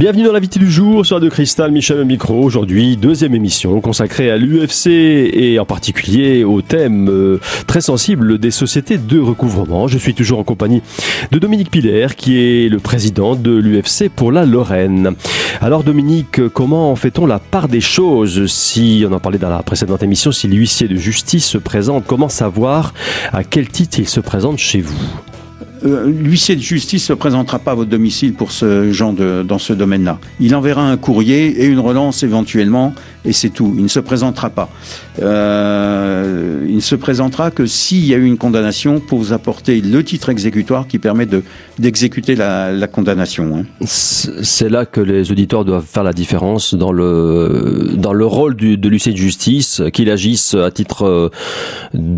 Bienvenue dans l'invité du jour sur de Cristal, Michel micro. Aujourd'hui, deuxième émission consacrée à l'UFC et en particulier au thème euh, très sensible des sociétés de recouvrement. Je suis toujours en compagnie de Dominique Piller, qui est le président de l'UFC pour la Lorraine. Alors Dominique, comment fait-on la part des choses si, on en parlait dans la précédente émission, si l'huissier de justice se présente, comment savoir à quel titre il se présente chez vous? Euh, l'huissier de justice ne se présentera pas à votre domicile pour ce genre de dans ce domaine-là. Il enverra un courrier et une relance éventuellement, et c'est tout. Il ne se présentera pas. Euh, il ne se présentera que s'il y a eu une condamnation pour vous apporter le titre exécutoire qui permet de d'exécuter la, la condamnation. Hein. C'est là que les auditeurs doivent faire la différence dans le dans le rôle du, de l'huissier de justice, qu'il agisse à titre euh,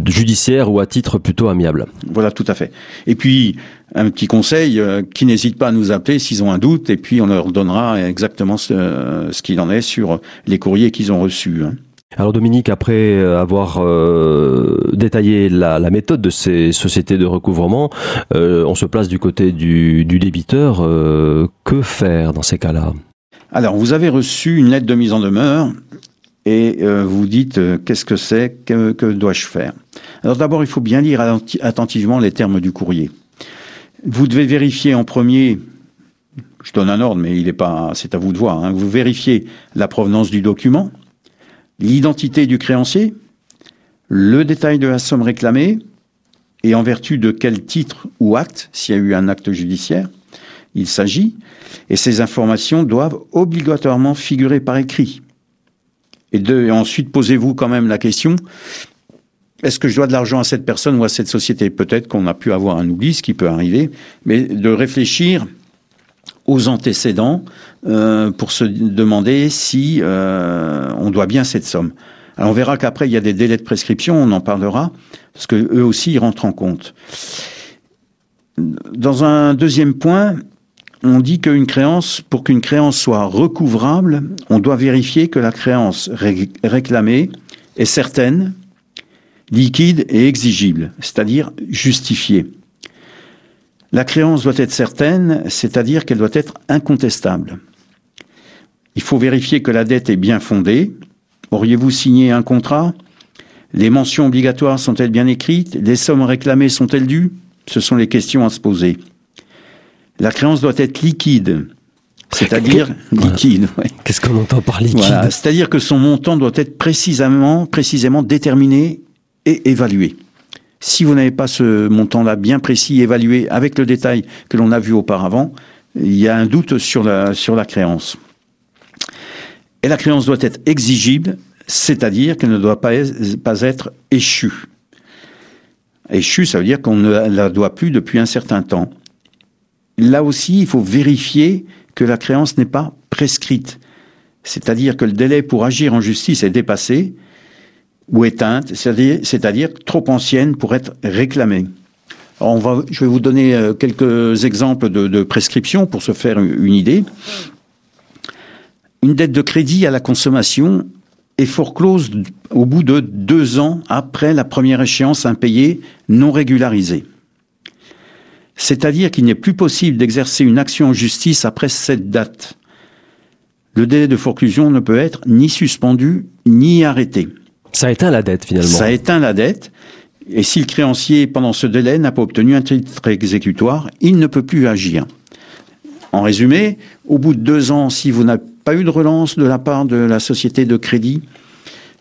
judiciaire ou à titre plutôt amiable. Voilà, tout à fait. Et puis un petit conseil, euh, qui n'hésitent pas à nous appeler s'ils ont un doute, et puis on leur donnera exactement ce, ce qu'il en est sur les courriers qu'ils ont reçus. Hein. Alors Dominique, après avoir euh, détaillé la, la, méthode de ces sociétés de recouvrement, euh, on se place du côté du, du débiteur. Euh, que faire dans ces cas-là? Alors vous avez reçu une lettre de mise en demeure et euh, vous dites qu'est-ce que c'est, que, que dois-je faire? Alors d'abord il faut bien lire attentivement les termes du courrier. Vous devez vérifier en premier, je donne un ordre, mais il est pas, c'est à vous de voir. Hein, vous vérifiez la provenance du document, l'identité du créancier, le détail de la somme réclamée et en vertu de quel titre ou acte, s'il y a eu un acte judiciaire, il s'agit. Et ces informations doivent obligatoirement figurer par écrit. Et, et ensuite, posez-vous quand même la question est-ce que je dois de l'argent à cette personne ou à cette société? Peut-être qu'on a pu avoir un oubli, ce qui peut arriver, mais de réfléchir aux antécédents euh, pour se demander si euh, on doit bien cette somme. Alors on verra qu'après il y a des délais de prescription, on en parlera, parce que eux aussi ils rentrent en compte. Dans un deuxième point, on dit qu'une créance, pour qu'une créance soit recouvrable, on doit vérifier que la créance ré réclamée est certaine, liquide et exigible, c'est-à-dire justifiée. La créance doit être certaine, c'est-à-dire qu'elle doit être incontestable. Il faut vérifier que la dette est bien fondée. Auriez-vous signé un contrat? Les mentions obligatoires sont-elles bien écrites? Les sommes réclamées sont-elles dues? Ce sont les questions à se poser. La créance doit être liquide, c'est-à-dire liquide. Ouais. Qu'est-ce qu'on entend par liquide? Voilà. C'est-à-dire que son montant doit être précisément, précisément déterminé et évalué. Si vous n'avez pas ce montant-là bien précis, évalué avec le détail que l'on a vu auparavant, il y a un doute sur la, créance. Et la créance doit être exigible, c'est-à-dire qu'elle ne doit pas, pas être échue. Échue, ça veut dire qu'on ne la doit plus depuis un certain temps. Là aussi, il faut vérifier que la créance n'est pas prescrite. C'est-à-dire que le délai pour agir en justice est dépassé ou éteinte, c'est-à-dire trop ancienne pour être réclamée. On va, je vais vous donner euh, quelques exemples de, de prescription pour se faire une idée. Une dette de crédit à la consommation est foreclose au bout de deux ans après la première échéance impayée non régularisée. C'est-à-dire qu'il n'est plus possible d'exercer une action en justice après cette date. Le délai de forclusion ne peut être ni suspendu ni arrêté. Ça éteint la dette finalement. Ça éteint la dette. Et si le créancier, pendant ce délai, n'a pas obtenu un titre exécutoire, il ne peut plus agir. En résumé, au bout de deux ans, si vous n'avez pas eu de relance de la part de la société de crédit,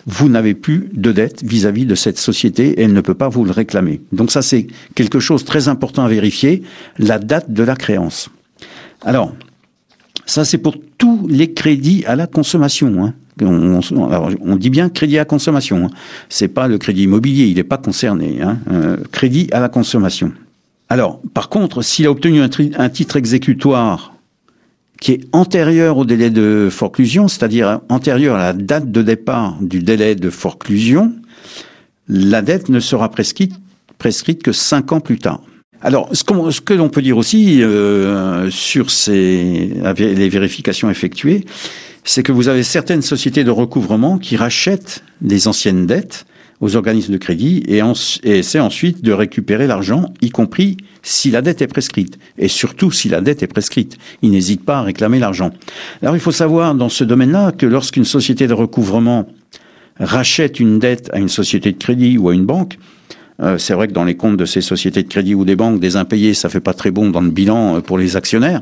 vous n'avez plus de dette vis-à-vis -vis de cette société et elle ne peut pas vous le réclamer. Donc ça, c'est quelque chose de très important à vérifier, la date de la créance. Alors, ça c'est pour tous les crédits à la consommation. Hein. On, dit bien crédit à consommation. Hein. C'est pas le crédit immobilier, il n'est pas concerné. Hein. Euh, crédit à la consommation. Alors, par contre, s'il a obtenu un, titre exécutoire qui est antérieur au délai de forclusion, c'est-à-dire antérieur à la date de départ du délai de forclusion, la dette ne sera prescrite que cinq ans plus tard. Alors, ce, qu ce que l'on peut dire aussi euh, sur les vérifications effectuées, c'est que vous avez certaines sociétés de recouvrement qui rachètent des anciennes dettes aux organismes de crédit et, et essaie ensuite de récupérer l'argent, y compris si la dette est prescrite. Et surtout si la dette est prescrite. Il n'hésite pas à réclamer l'argent. Alors il faut savoir dans ce domaine-là que lorsqu'une société de recouvrement rachète une dette à une société de crédit ou à une banque, euh, c'est vrai que dans les comptes de ces sociétés de crédit ou des banques, des impayés, ça fait pas très bon dans le bilan euh, pour les actionnaires.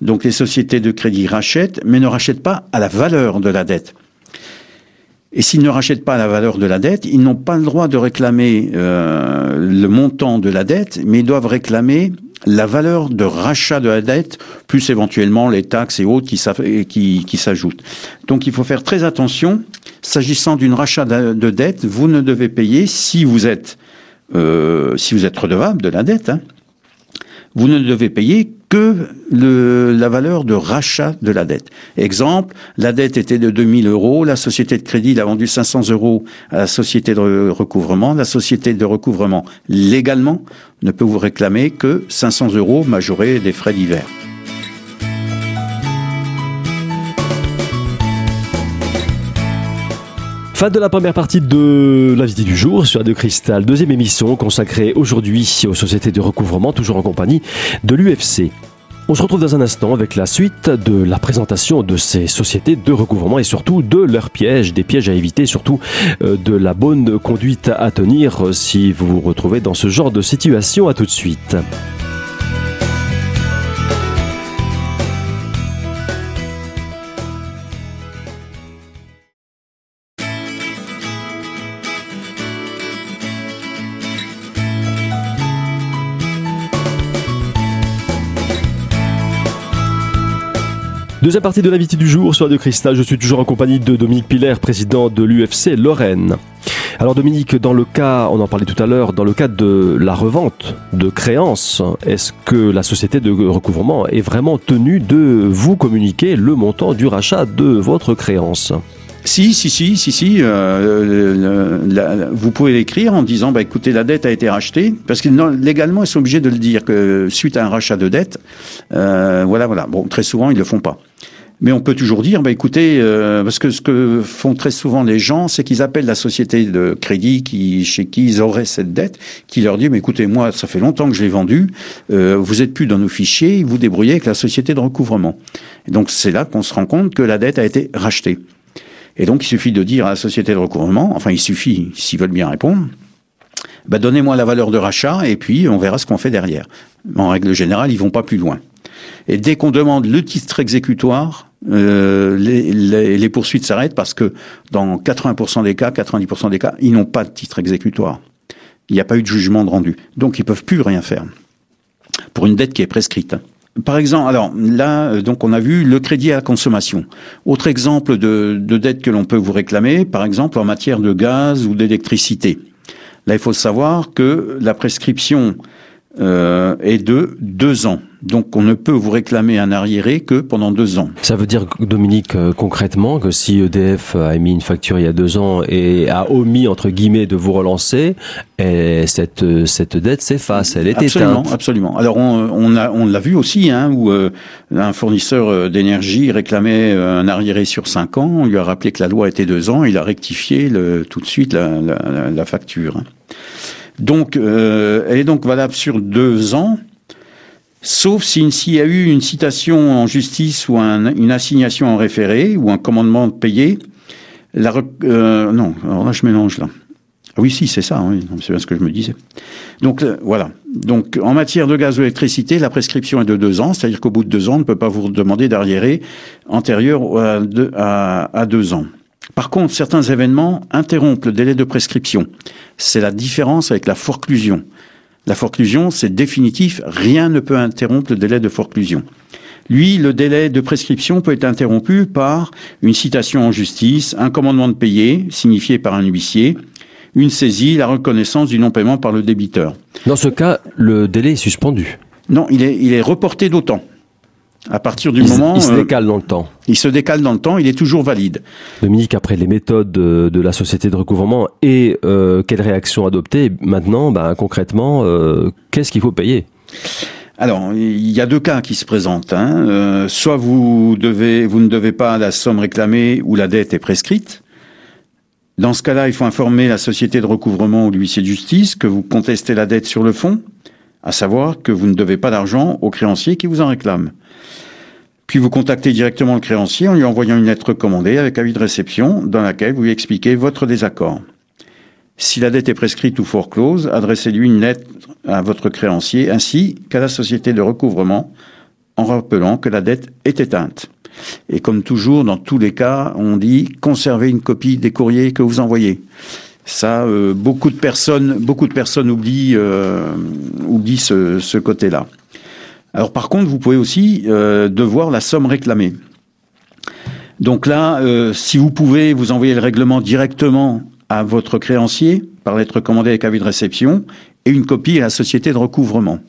Donc les sociétés de crédit rachètent, mais ne rachètent pas à la valeur de la dette. Et s'ils ne rachètent pas à la valeur de la dette, ils n'ont pas le droit de réclamer euh, le montant de la dette, mais ils doivent réclamer la valeur de rachat de la dette, plus éventuellement les taxes et autres qui, s'ajoutent. Donc il faut faire très attention. S'agissant d'une rachat de dette, vous ne devez payer si vous êtes euh, si vous êtes redevable de la dette, hein, vous ne devez payer que la valeur de rachat de la dette. Exemple, la dette était de 2000 euros, la société de crédit l'a vendu 500 euros à la société de recouvrement. La société de recouvrement, légalement, ne peut vous réclamer que 500 euros majorés des frais divers. Fin de la première partie de l'invité du jour sur Radio Cristal. Deuxième émission consacrée aujourd'hui aux sociétés de recouvrement, toujours en compagnie de l'UFC. On se retrouve dans un instant avec la suite de la présentation de ces sociétés de recouvrement et surtout de leurs pièges, des pièges à éviter, surtout euh, de la bonne conduite à tenir si vous vous retrouvez dans ce genre de situation. À tout de suite. Deuxième partie de l'invité du jour sur de Cristal. Je suis toujours en compagnie de Dominique Piller, président de l'UFC Lorraine. Alors Dominique, dans le cas, on en parlait tout à l'heure, dans le cas de la revente de créances, est-ce que la société de recouvrement est vraiment tenue de vous communiquer le montant du rachat de votre créance? Si, si, si, si, si. Euh, vous pouvez l'écrire en disant, bah, écoutez, la dette a été rachetée, parce que légalement, ils sont obligés de le dire que suite à un rachat de dette, euh, voilà, voilà. Bon, très souvent, ils le font pas. Mais on peut toujours dire, bah, écoutez, euh, parce que ce que font très souvent les gens, c'est qu'ils appellent la société de crédit qui, chez qui ils auraient cette dette, qui leur dit, mais écoutez, moi, ça fait longtemps que je l'ai vendu, euh, vous êtes plus dans nos fichiers, vous débrouillez avec la société de recouvrement. Et donc c'est là qu'on se rend compte que la dette a été rachetée. Et donc, il suffit de dire à la société de recouvrement, enfin, il suffit, s'ils veulent bien répondre, bah, donnez-moi la valeur de rachat et puis on verra ce qu'on fait derrière. En règle générale, ils vont pas plus loin. Et dès qu'on demande le titre exécutoire, euh, les, poursuites s'arrêtent parce que dans 80% des cas, 90% des cas, ils n'ont pas de titre exécutoire. Il n'y a pas eu de jugement de rendu. Donc ils peuvent plus rien faire pour une dette qui est prescrite. Par exemple, alors là, euh, donc on a vu le crédit à la consommation. Autre exemple de dette que l'on peut vous réclamer, par exemple en matière de gaz ou d'électricité. Là, il faut savoir que la prescription euh, est de deux ans. Donc on ne peut vous réclamer un arriéré que pendant deux ans. Ça veut dire, Dominique, euh, concrètement, que si EDF a émis une facture il y a deux ans et a omis, entre guillemets, de vous relancer, et cette, cette dette s'efface, elle est absolument, éteinte. Absolument. Alors on, on, a, on l'a vu aussi, hein, où euh, un fournisseur euh, d'énergie réclamait un arriéré sur cinq ans, on lui a rappelé que la loi était deux ans, il a rectifié le, tout de suite la, la, la facture. Hein. Donc, euh, elle est donc valable sur deux ans, sauf s'il y a eu une citation en justice ou un, une assignation en référé ou un commandement de payer. La, euh, non, alors là je mélange là. Ah oui, si, c'est ça, oui, c'est bien ce que je me disais. Donc euh, voilà. Donc en matière de gaz ou d'électricité, la prescription est de deux ans, c'est-à-dire qu'au bout de deux ans, on ne peut pas vous demander d'arriérer antérieur à deux ans. Par contre, certains événements interrompent le délai de prescription. C'est la différence avec la forclusion. La forclusion, c'est définitif, rien ne peut interrompre le délai de forclusion. Lui, le délai de prescription peut être interrompu par une citation en justice, un commandement de payer, signifié par un huissier, une saisie, la reconnaissance du non-paiement par le débiteur. Dans ce cas, le délai est suspendu. Non, il est, il est reporté d'autant. À partir du moment, il se décale dans le temps. Il se décale dans le temps. Il est toujours valide. Dominique, après les méthodes de, la société de recouvrement et euh, quelle réaction adopter maintenant, ben, concrètement, euh, qu'est-ce qu'il faut payer? Alors, il y a deux cas qui se présentent. Hein. Euh, soit vous devez, vous ne devez pas la somme réclamée ou la dette est prescrite. Dans ce cas-là, il faut informer la société de recouvrement ou l'huissier de justice que vous contestez la dette sur le fond, à savoir que vous ne devez pas d'argent au créancier qui vous en réclame. Puis vous contactez directement le créancier en lui envoyant une lettre recommandée avec avis de réception dans laquelle vous lui expliquez votre désaccord. Si la dette est prescrite ou foreclose, adressez-lui une lettre à votre créancier ainsi qu'à la société de recouvrement en rappelant que la dette est éteinte. Et comme toujours, dans tous les cas, on dit conservez une copie des courriers que vous envoyez. Ça, euh, beaucoup de personnes, beaucoup de personnes oublient, euh, oublient ce, ce côté-là. Alors par contre, vous pouvez aussi euh, devoir la somme réclamée. Donc là, euh, si vous pouvez, vous envoyer le règlement directement à votre créancier par lettre commandée avec avis de réception et une copie à la société de recouvrement.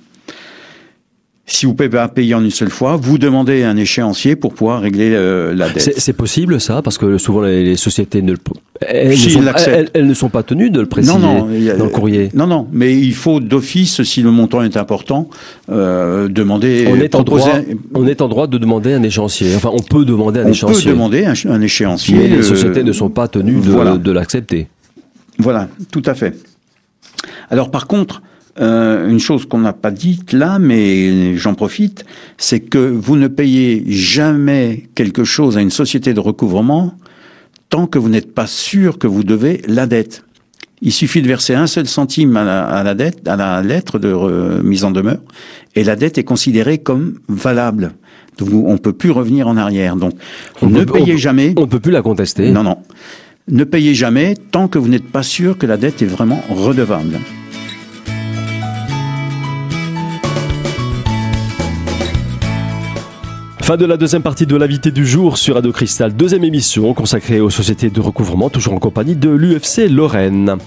Si vous pouvez pas payer en une seule fois, vous demandez un échéancier pour pouvoir régler euh, la dette. C'est possible ça parce que souvent les, les sociétés ne le, elles, Si, ne sont, elles- elles ne sont pas tenues de le préciser a- dans le courrier. Non, non, mais il faut d'office, si le montant est important, euh, demander. On est, en droit, on est en droit de demander un échéancier. Enfin, on peut demander un on peut échéancier. demander un, un échéancier. mais les euh, sociétés ne sont pas tenues de, voilà. de l'accepter. Voilà, tout à fait. Alors par contre, euh, une chose qu'on n'a pas dite là, mais j'en profite, c'est que vous ne payez jamais quelque chose à une société de recouvrement tant que vous n'êtes pas sûr que vous devez la dette. Il suffit de verser un seul centime à la, à la dette, à la lettre de mise en demeure, et la dette est considérée comme valable. Donc on peut plus revenir en arrière. Donc On ne peut- payez jamais. On ne peut plus la contester. Non, non. Ne payez jamais tant que vous n'êtes pas sûr que la dette est vraiment redevable. De la deuxième partie de l'invité du jour sur Radio Cristal, deuxième émission consacrée aux sociétés de recouvrement, toujours en compagnie de l'UFC Lorraine.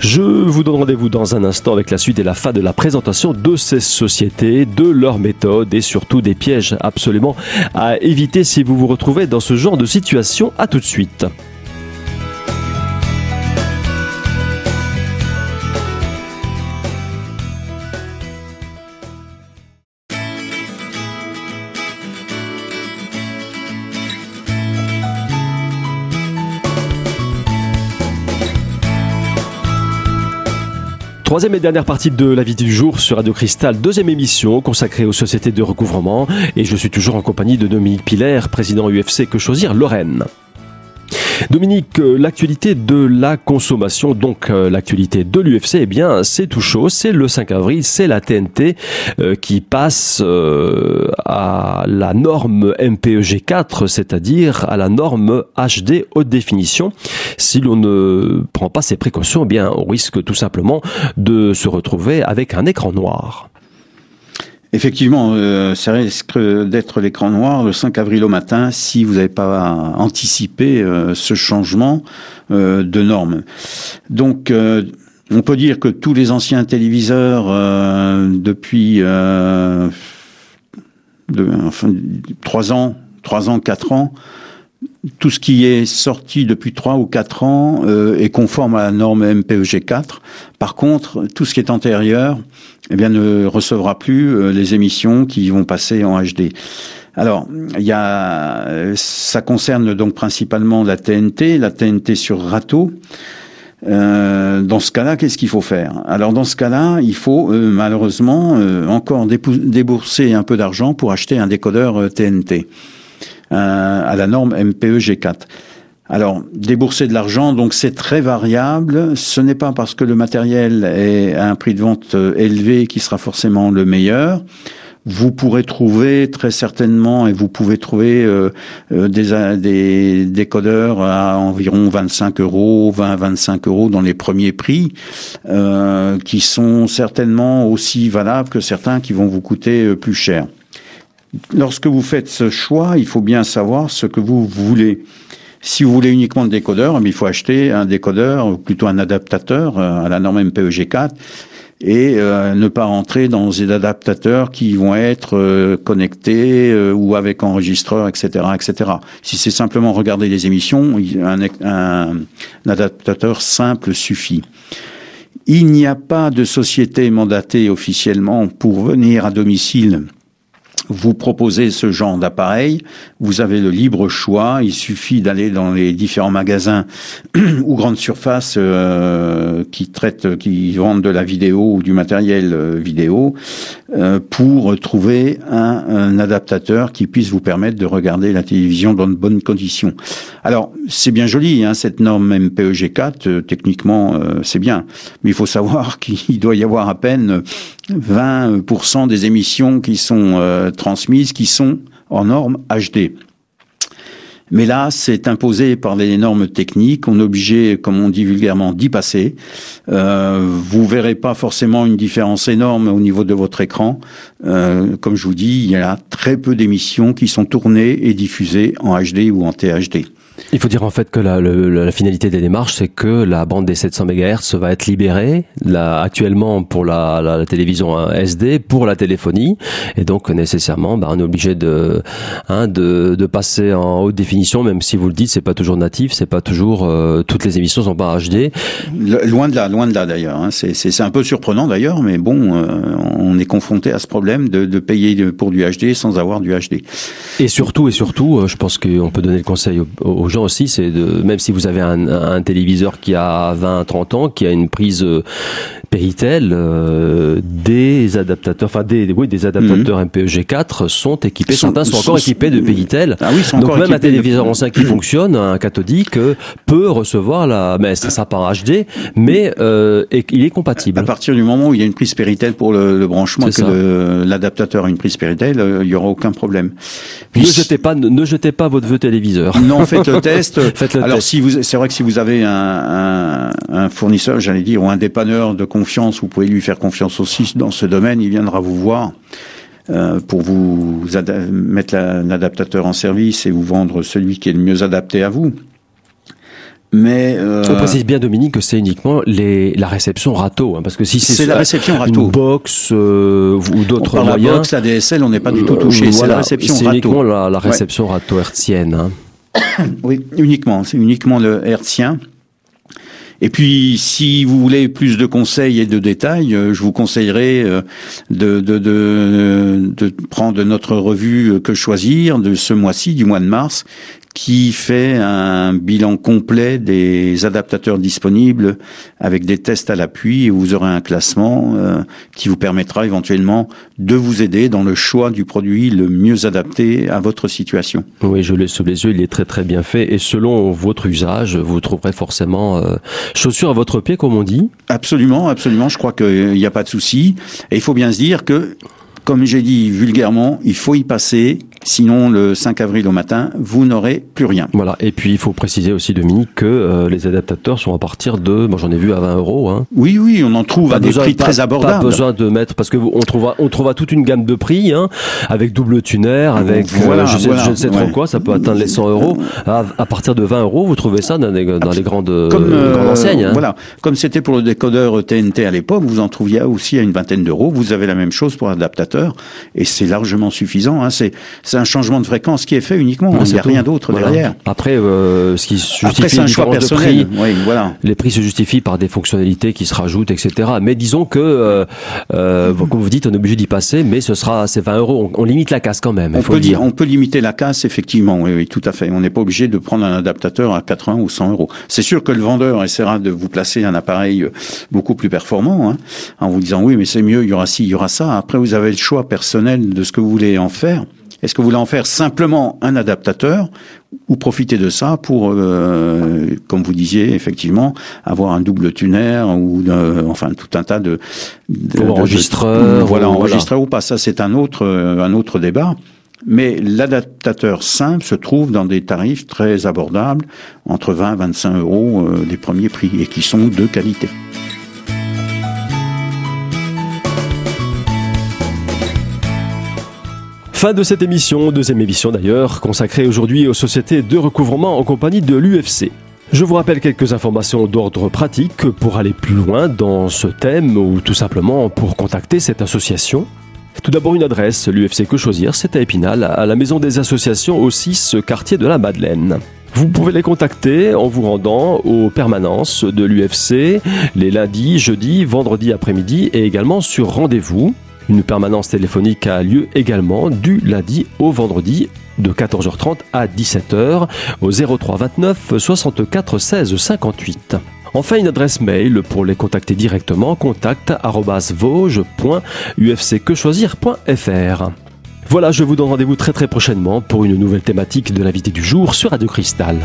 Je vous donne rendez-vous dans un instant avec la suite et la fin de la présentation de ces sociétés, de leurs méthodes et surtout des pièges absolument à éviter si vous vous retrouvez dans ce genre de situation. À tout de suite. Troisième et dernière partie de la vie du jour sur Radio Cristal, deuxième émission consacrée aux sociétés de recouvrement et je suis toujours en compagnie de Dominique Pilaire, président UFC Que Choisir Lorraine. Dominique, euh, l'actualité de la consommation, donc euh, l'actualité de l'UFC, eh bien c'est tout chaud, c'est le 5 avril, c'est la TNT euh, qui passe à la norme MPEG 4, c'est-à-dire à la norme HD haute définition. Si l'on ne prend pas ces précautions, eh bien on risque tout simplement de se retrouver avec un écran noir. Effectivement, euh, ça risque d'être l'écran noir le 5 avril au matin si vous n'avez pas anticipé euh, ce changement euh, de norme. Donc, euh, on peut dire que tous les anciens téléviseurs depuis de, ans, trois ans, quatre ans, tout ce qui est sorti depuis trois ou quatre ans euh, est conforme à la norme MPEG 4. Par contre, tout ce qui est antérieur, eh bien, ne recevra plus euh, les émissions qui vont passer en HD. Alors, il y a, ça concerne donc principalement la TNT, la TNT sur râteau. Euh, dans ce cas-là, qu'est-ce qu'il faut faire? Alors dans ce cas-là, il faut euh, malheureusement encore débourser un peu d'argent pour acheter un décodeur TNT à la norme MPE G4. Alors, débourser de l'argent, donc c'est très variable. Ce n'est pas parce que le matériel est à un prix de vente euh, élevé qui sera forcément le meilleur. Vous pourrez trouver très certainement, et vous pouvez trouver euh, euh, des, euh, des décodeurs à environ 25 euros, 20-25 euros dans les premiers prix, euh, qui sont certainement aussi valables que certains qui vont vous coûter euh, plus cher. Lorsque vous faites ce choix, il faut bien savoir ce que vous voulez. Si vous voulez uniquement le décodeur, eh il faut acheter un décodeur, ou plutôt un adaptateur euh, à la norme MPEG 4, et euh, ne pas rentrer dans des adaptateurs qui vont être euh, connectés ou avec enregistreur, etc., etc. Si c'est simplement regarder les émissions, un adaptateur simple suffit. Il n'y a pas de société mandatée officiellement pour venir à domicile vous proposez ce genre d'appareil, vous avez le libre choix. Il suffit d'aller dans les différents magasins ou grandes surfaces euh, qui traitent, qui vendent de la vidéo ou du matériel euh, vidéo euh, pour trouver un, un, adaptateur qui puisse vous permettre de regarder la télévision dans de bonnes conditions. Alors c'est bien joli, hein, cette norme MPEG4. techniquement, c'est bien, mais il faut savoir qu'il doit y avoir à peine 20% des émissions qui sont euh, transmises qui sont en norme HD. Mais là, c'est imposé par les normes techniques. On est obligé, comme on dit vulgairement, d'y passer. Euh, vous verrez pas forcément une différence énorme au niveau de votre écran. Euh, comme je vous dis, il y a très peu d'émissions qui sont tournées et diffusées en HD ou en THD. Il faut dire en fait que la, la, finalité des démarches, c'est que la bande des 700 MHz va être libérée, là, actuellement pour la, la, télévision SD, pour la téléphonie, et donc nécessairement, bah, on est obligé de, hein, de, de, passer en haute définition, même si vous le dites, c'est pas toujours natif, c'est pas toujours euh, toutes les émissions sont pas HD. loin de là, loin de là d'ailleurs. Hein. C'est un peu surprenant d'ailleurs, mais bon, euh, on est confronté à ce problème de, de, payer pour du HD sans avoir du HD. Et surtout, et surtout, euh, je pense qu'on peut donner le conseil aux gens aussi, c'est de même si vous avez un, un, téléviseur qui a 20, 30 ans, qui a une prise euh, Péritel, euh, des adaptateurs, enfin des, oui, des adaptateurs mhm. MPEG4 sont équipés. certains sont, encore équipés de Péritel. Ah oui, Donc même un téléviseur ancien qui fonctionne, un cathodique euh, peut recevoir la, mais ça, ça pas HD, mais euh, il est compatible. À partir du moment où il y a une prise Péritel pour le, le branchement, que l'adaptateur a une prise Péritel, euh, il y aura aucun problème. Puis, ne jetez pas, ne, jetez pas votre vieux téléviseur. Non, faites le Alors si vous, c'est vrai que si vous avez un, un, un fournisseur, j'allais dire, ou un dépanneur de confiance, vous pouvez lui faire confiance aussi dans ce domaine, il viendra vous voir euh, pour vous mettre l'adaptateur en service et vous vendre celui qui est le mieux adapté à vous. Mais euh... on précise bien Dominique que c'est uniquement les, la réception râteau, hein, parce que si c'est la réception râteau, une box euh, ou d'autres moyens, la box, la DSL, on n'est pas du tout touché. C'est la réception râteau. C'est uniquement la, la réception ouais. râteau hertzienne. Hein. oui, uniquement, c'est uniquement le hertzien. Et puis, si vous voulez plus de conseils et de détails, euh, je vous conseillerais euh, de, de, de prendre notre revue Que choisir de ce mois-ci, du mois de mars, qui fait un bilan complet des adaptateurs disponibles avec des tests à l'appui et vous aurez un classement euh, qui vous permettra éventuellement de vous aider dans le choix du produit le mieux adapté à votre situation. Oui, je l'ai sous les yeux, il est très très bien fait et selon votre usage, vous trouverez forcément euh, chaussures à votre pied comme on dit. Absolument, absolument, je crois qu'il n'y a pas de souci et il faut bien se dire que comme j'ai dit vulgairement, il faut y passer Sinon, le 5 avril au matin, vous n'aurez plus rien. Voilà. Et puis, il faut préciser aussi, Dominique, que euh, les adaptateurs sont à partir de, bon, j'en ai vu à 20 euros. Hein. Oui, oui, on en trouve à des prix très abordables. Pas besoin de mettre, parce que on trouvera, on trouvera toute une gamme de prix, hein, avec double tuner, avec, euh, voilà, je, sais, je, ne sais, trop quoi, ça peut atteindre les 100 euros. À, à, partir de 20 euros, vous trouvez ça dans les, dans les grandes, Comme, euh, grandes enseignes. Hein. Voilà. Comme c'était pour le décodeur TNT à l'époque, vous en trouviez aussi à une vingtaine d'euros. Vous avez la même chose pour l'adaptateur, et c'est largement suffisant. Hein. C'est, c'est un changement de fréquence ce qui est fait uniquement. il n'y a rien d'autre derrière. Après, euh, ce qui justifie un choix personnel. De prix, voilà. Les prix se justifient par des fonctionnalités qui se rajoutent, etc. Mais disons que, euh, euh, comme vous dites, on est obligé d'y passer, mais ce sera, c'est 20 euros. On, limite la casse quand même. On faut peut dire. On peut limiter la casse, effectivement. Oui, oui, tout à fait. On n'est pas obligé de prendre un adaptateur à 80 ou 100 euros. C'est sûr que le vendeur essaiera de vous placer un appareil beaucoup plus performant, hein, en vous disant oui, mais c'est mieux, il y aura ci, il y aura ça. Après, vous avez le choix personnel de ce que vous voulez en faire. Est-ce que vous voulez en faire simplement un adaptateur ou profiter de ça pour, euh, comme vous disiez, effectivement, avoir un double tuner ou enfin tout un tas de, de enregistreurs, voilà, enregistreur ou pas. Ça, c'est un autre un autre débat. Mais l'adaptateur simple se trouve dans des tarifs très abordables, entre 20 et 25 euros euh, des premiers prix, et qui sont de qualité. Fin de cette émission, deuxième émission d'ailleurs, consacrée aujourd'hui aux sociétés de recouvrement en compagnie de l'UFC. Je vous rappelle quelques informations d'ordre pratique pour aller plus loin dans ce thème ou tout simplement pour contacter cette association. Tout d'abord une adresse, l'UFC Que Choisir, c'est à Épinal, à la maison des associations au 6 quartier de la Madeleine. Vous pouvez les contacter en vous rendant aux permanences de l'UFC les lundis, jeudis, vendredis après-midi et également sur rendez-vous Une permanence téléphonique a lieu également du lundi au vendredi de 14h30 à 17h au 03 29 64 16 58. Enfin, une adresse mail pour les contacter directement contact@vosges.ufcquechoisir.fr. Voilà, je vous donne rendez-vous très très prochainement pour une nouvelle thématique de l'invité du jour sur Radio Cristal.